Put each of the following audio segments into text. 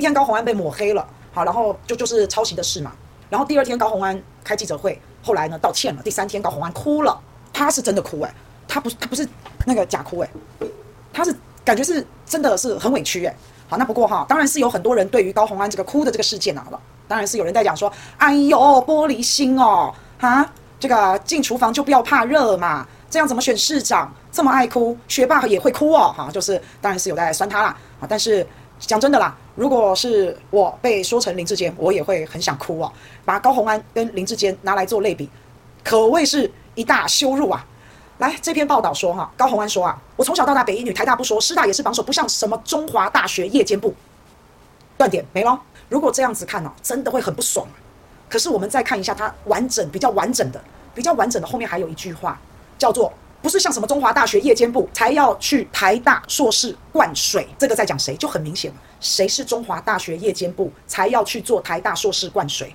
一天高虹安被抹黑了，好，然后就就是抄袭的事嘛。然后第二天高虹安开记者会，后来呢道歉了。第三天高虹安哭了，他是真的哭哎、他不他不是那个假哭哎、他是感觉是真的是很委屈哎、好，那不过哈，当然是有很多人对于高虹安这个哭的这个事件啊，好吧，当然是有人在讲说，哎呦玻璃心哦，哈，这个进厨房就不要怕热嘛，这样怎么选市长？这么爱哭，学霸也会哭哦，哈，就是当然是有在酸他啦啊，但是。讲真的啦，如果是我被说成林志坚，我也会很想哭啊！把高虹安跟林志坚拿来做类比，可谓是一大羞辱啊！来，这篇报道说哈，高虹安说啊，我从小到大北一女，台大不说，师大也是榜首，不像什么中华大学夜间部。断点没了。如果这样子看哦，真的会很不爽。可是我们再看一下它完整、比较完整的、比较完整的后面还有一句话，叫做。不是像什么中华大学夜间部才要去台大硕士灌水，这个在讲谁就很明显了。谁是中华大学夜间部才要去做台大硕士灌水？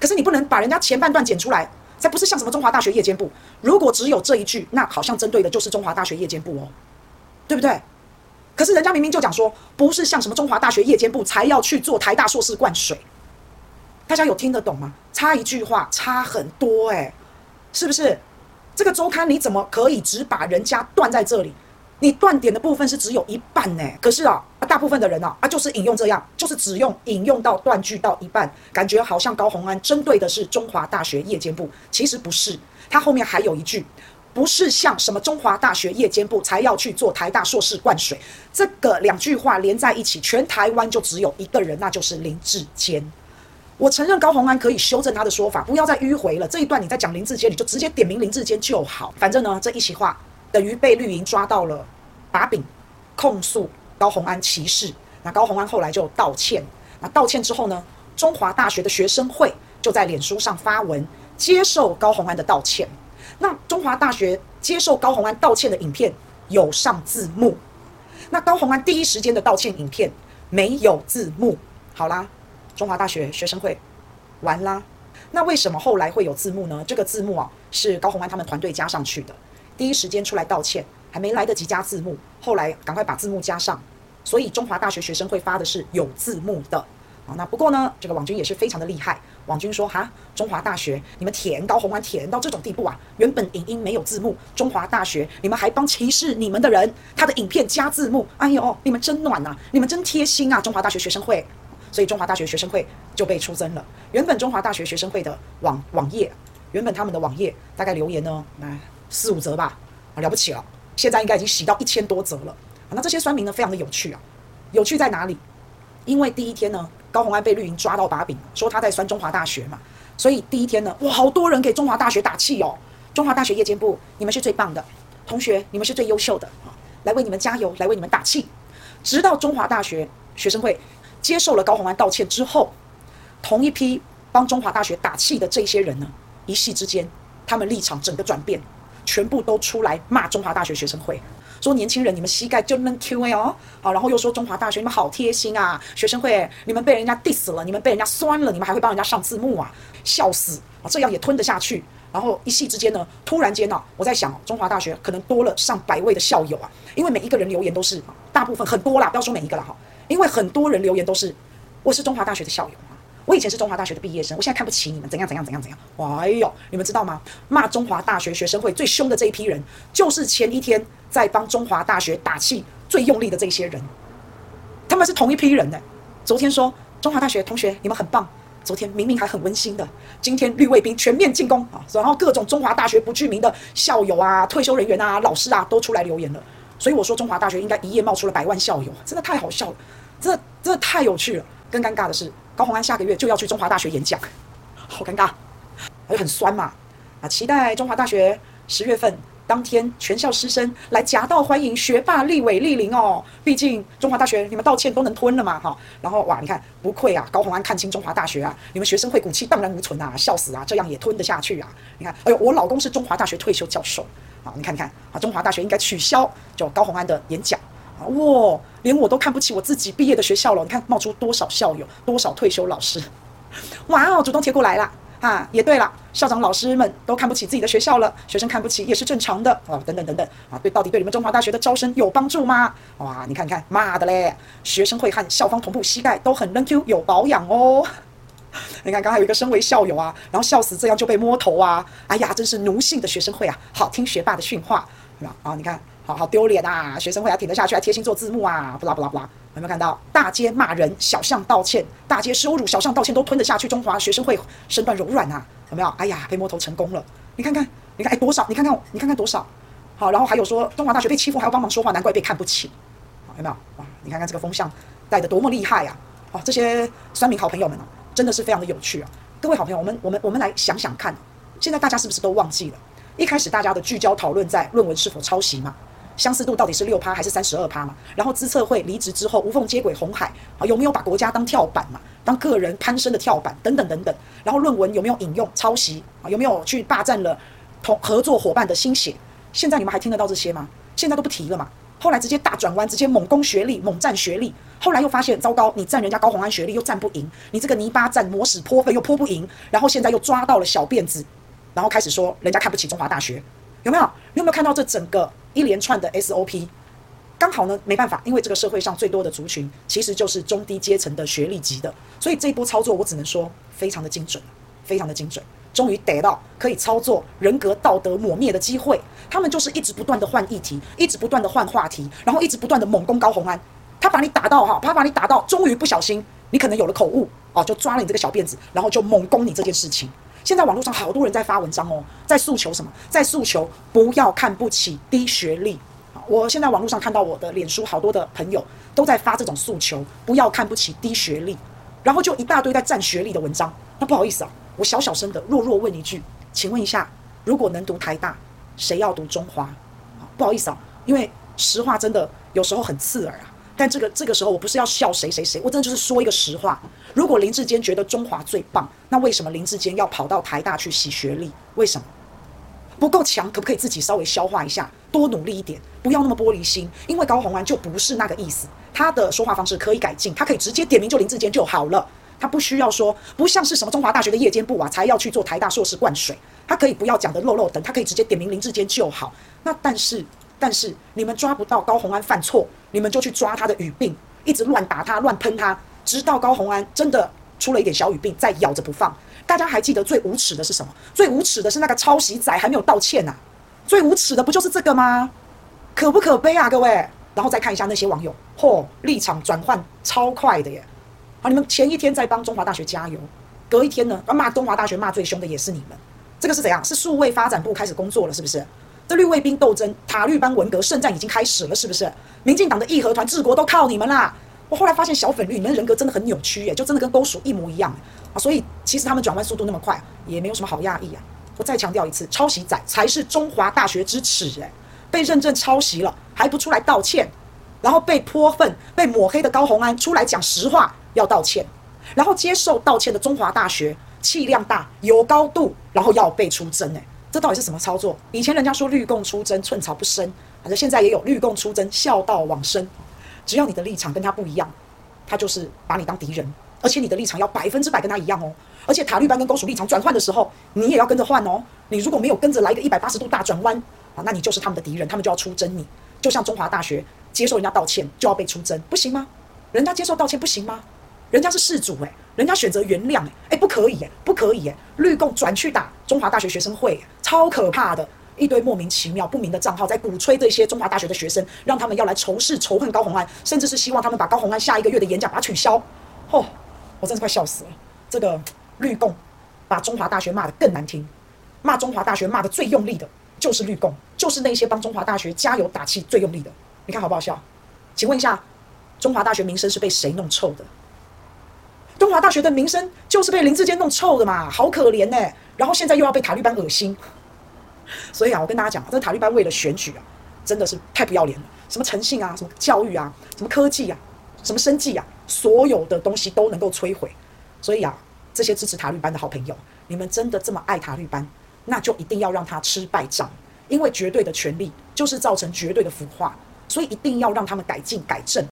可是你不能把人家前半段剪出来，才不是像什么中华大学夜间部。如果只有这一句，那好像针对的就是中华大学夜间部哦，对不对？可是人家明明就讲说，不是像什么中华大学夜间部才要去做台大硕士灌水，大家有听得懂吗？差一句话差很多诶，是不是？这个周刊你怎么可以只把人家断在这里？你断点的部分是只有一半呢。可是啊，大部分的人啊，啊就是引用这样，就是只用引用到断句到一半，感觉好像高虹安针对的是中华大学夜间部，其实不是。他后面还有一句，不是像什么中华大学夜间部才要去做台大硕士灌水。这个两句话连在一起，全台湾就只有一个人，那就是林志坚。我承认高虹安可以修正他的说法，不要再迂回了。这一段你在讲林志坚，你就直接点名林志坚就好。反正呢，这一席话等于被绿营抓到了把柄，控诉高虹安歧视。那高虹安后来就道歉。那道歉之后呢，中华大学的学生会就在脸书上发文接受高虹安的道歉。那中华大学接受高虹安道歉的影片有上字幕，那高虹安第一时间的道歉影片没有字幕。好啦。中华大学学生会完啦，那为什么后来会有字幕呢？这个字幕啊是高红安他们团队加上去的，第一时间出来道歉，还没来得及加字幕，后来赶快把字幕加上，所以中华大学学生会发的是有字幕的。好，那不过呢，这个网军也是非常的厉害。网军说哈，中华大学你们舔高红安舔到这种地步啊，原本影音没有字幕，中华大学你们还帮歧视你们的人他的影片加字幕，哎呦，你们真暖呐、你们真贴心啊，中华大学学生会。所以中华大学学生会就被出征了。原本中华大学学生会的网网页，原本他们的网页大概留言呢，来四五则吧，啊了不起了。现在应该已经洗到一千多则了。啊，那这些酸民呢，非常的有趣啊。有趣在哪里？因为第一天呢，高虹安被绿营抓到把柄，说他在酸中华大学嘛。所以第一天呢，哇，好多人给中华大学打气哦。中华大学夜间部，你们是最棒的，同学，你们是最优秀的啊，来为你们加油，来为你们打气。直到中华大学学生会。接受了高虹安道歉之后，同一批帮中华大学打气的这些人呢，一夕之间，他们立场整个转变，全部都出来骂中华大学学生会，说年轻人你们膝盖就能 Q A 哦，好，然后又说中华大学你们好贴心啊，学生会你们被人家 diss 了，你们被人家酸了，你们还会帮人家上字幕啊，笑死啊，这样也吞得下去。然后一夕之间呢，突然间呢，我在想，中华大学可能多了上百位的校友啊，因为每一个人留言都是大部分很多啦，不要说每一个了哈。因为很多人留言都是，我是中华大学的校友啊，我以前是中华大学的毕业生，我现在看不起你们，怎样怎样怎样怎样。哎呦，你们知道吗？骂中华大学学生会最凶的这一批人，就是前一天在帮中华大学打气最用力的这些人，他们是同一批人呢。昨天说中华大学同学你们很棒，昨天明明还很温馨的，今天绿卫兵全面进攻啊，然后各种中华大学不具名的校友啊、退休人员啊、老师啊都出来留言了。所以我说，中华大学应该一夜冒出了百万校友，真的太好笑了，真的真的太有趣了。更尴尬的是，高洪安下个月就要去中华大学演讲，好尴尬，还很酸嘛。啊，期待中华大学十月份当天全校师生来夹道欢迎学霸立伟莅临哦。毕竟中华大学你们道歉都能吞了嘛，哈。然后哇，你看不愧啊，高洪安看清中华大学啊，你们学生会骨气荡然无存啊，笑死啊，这样也吞得下去啊。你看，哎呦，我老公是中华大学退休教授。好，你看你看啊，中华大学应该取消就高虹安的演讲啊！哇，连我都看不起我自己毕业的学校了。你看冒出多少校友，多少退休老师，哇哦，主动贴过来了啊，也对了，校长老师们都看不起自己的学校了，学生看不起也是正常的哦，等等等等啊，对，到底对你们中华大学的招生有帮助吗？哇，你看看，妈的嘞，学生会和校方同步膝盖都很能 Q 有保养哦。你看，刚才有一个身为校友啊，然后笑死这样就被摸头啊，哎呀，真是奴性的学生会啊，好听学霸的训话，啊，你看，好好丢脸啊，学生会还挺得下去，还贴心做字幕啊，不啦不啦不啦。有没有看到大街骂人，小巷道歉；大街羞辱，小巷道歉都吞得下去。中华学生会身段柔软啊，有没有？哎呀，被摸头成功了。你看看，你看，哎，多少？你看看，你看看多少？好，然后还有说中华大学被欺负还要帮忙说话，难怪被看不起。好，有没有？哇，你看看这个风向带得多么厉害啊！好，这些酸民好朋友们啊，真的是非常的有趣啊。各位好朋友，我们我们我们来想想看，现在大家是不是都忘记了？一开始大家的聚焦讨论在论文是否抄袭嘛？相似度到底是六趴还是三十二趴嘛？然后资策会离职之后无缝接轨红海啊，有没有把国家当跳板嘛？当个人攀升的跳板等等等等。然后论文有没有引用抄袭啊？有没有去霸占了同合作伙伴的心血？现在你们还听得到这些吗？现在都不提了嘛。后来直接大转弯，直接猛攻学历，猛占学历。后来又发现糟糕，你占人家高红安学历又占不赢，你这个泥巴占磨屎泼粪又泼不赢。然后现在又抓到了小辫子，然后开始说人家看不起中华大学，有没有？你有没有看到这整个？一连串的 SOP，刚好呢，没办法，因为这个社会上最多的族群其实就是中低阶层的学历级的，所以这一波操作我只能说非常的精准，非常的精准，终于得到可以操作人格道德抹灭的机会。他们就是一直不断的换议题，一直不断的换话题，然后一直不断的猛攻高虹安，他把你打到哈，他把你打到，终于不小心你可能有了口误哦，就抓了你这个小辫子，然后就猛攻你这件事情。现在网络上好多人在发文章哦，在诉求什么？在诉求不要看不起低学历。我现在网络上看到我的脸书好多的朋友都在发这种诉求，不要看不起低学历，然后就一大堆在占学历的文章。那不好意思啊，我小小声的弱弱问一句，请问一下，如果能读台大，谁要读中华？不好意思啊，因为实话真的有时候很刺耳啊。但这个这个时候，我不是要笑谁谁谁，我真的就是说一个实话。如果林志坚觉得中华最棒，那为什么林志坚要跑到台大去洗学历？为什么不够强？可不可以自己稍微消化一下，多努力一点，不要那么玻璃心？因为高虹安就不是那个意思，他的说话方式可以改进，他可以直接点名就林志坚就好了，他不需要说，不像是什么中华大学的夜间部啊，才要去做台大硕士灌水，他可以不要讲的漏漏等，他可以直接点名林志坚就好。那但是。但是你们抓不到高虹安犯错，你们就去抓他的语病，一直乱打他、乱喷他，直到高虹安真的出了一点小语病，再咬着不放。大家还记得最无耻的是什么？最无耻的是那个抄袭仔还没有道歉呐、最无耻的不就是这个吗？可不可悲啊，各位？然后再看一下那些网友，嚯，立场转换超快的耶！好，你们前一天在帮中华大学加油，隔一天呢，骂中华大学骂最凶的也是你们。这个是怎样？是数位发展部开始工作了，是不是？这绿卫兵斗争、塔绿班文革圣战已经开始了，是不是？民进党的义和团治国都靠你们啦！我后来发现小粉绿，你们人格真的很扭曲耶，就真的跟勾鼠一模一样啊！所以其实他们转弯速度那么快，也没有什么好讶异啊！我再强调一次，抄袭仔才是中华大学之耻诶，被认证抄袭了还不出来道歉，然后被泼粪、被抹黑的高虹安出来讲实话要道歉，然后接受道歉的中华大学气量大有高度，然后要被出征诶。这到底是什么操作？以前人家说绿共出征，寸草不生，反正现在也有绿共出征，孝道往生。只要你的立场跟他不一样，他就是把你当敌人，而且你的立场要百分之百跟他一样哦。而且塔利班跟公署立场转换的时候，你也要跟着换哦。你如果没有跟着来一个一百八十度大转弯啊，那你就是他们的敌人，他们就要出征你。就像中华大学接受人家道歉就要被出征，不行吗？人家接受道歉不行吗？人家是事主诶，人家选择原谅诶，诶不可以诶，不可以诶，绿共转去打中华大学学生会，超可怕的，一堆莫名其妙不明的账号在鼓吹这些中华大学的学生，让他们要来仇视仇恨高虹安，甚至是希望他们把高虹安下一个月的演讲把它取消。哦，我真是快笑死了。这个绿共把中华大学骂得更难听，骂中华大学骂得最用力的就是绿共，就是那些帮中华大学加油打气最用力的。你看好不好笑？请问一下，中华大学名声是被谁弄臭的？中华大学的名声就是被林志坚弄臭的嘛，好可怜呢、然后现在又要被塔利班恶心，所以啊，我跟大家讲，这塔利班为了选举啊，真的是太不要脸了。什么诚信啊，什么教育啊，什么科技啊，什么生计啊，所有的东西都能够摧毁。所以啊，这些支持塔利班的好朋友，你们真的这么爱塔利班，那就一定要让他吃败仗，因为绝对的权力就是造成绝对的腐化，所以一定要让他们改进改正。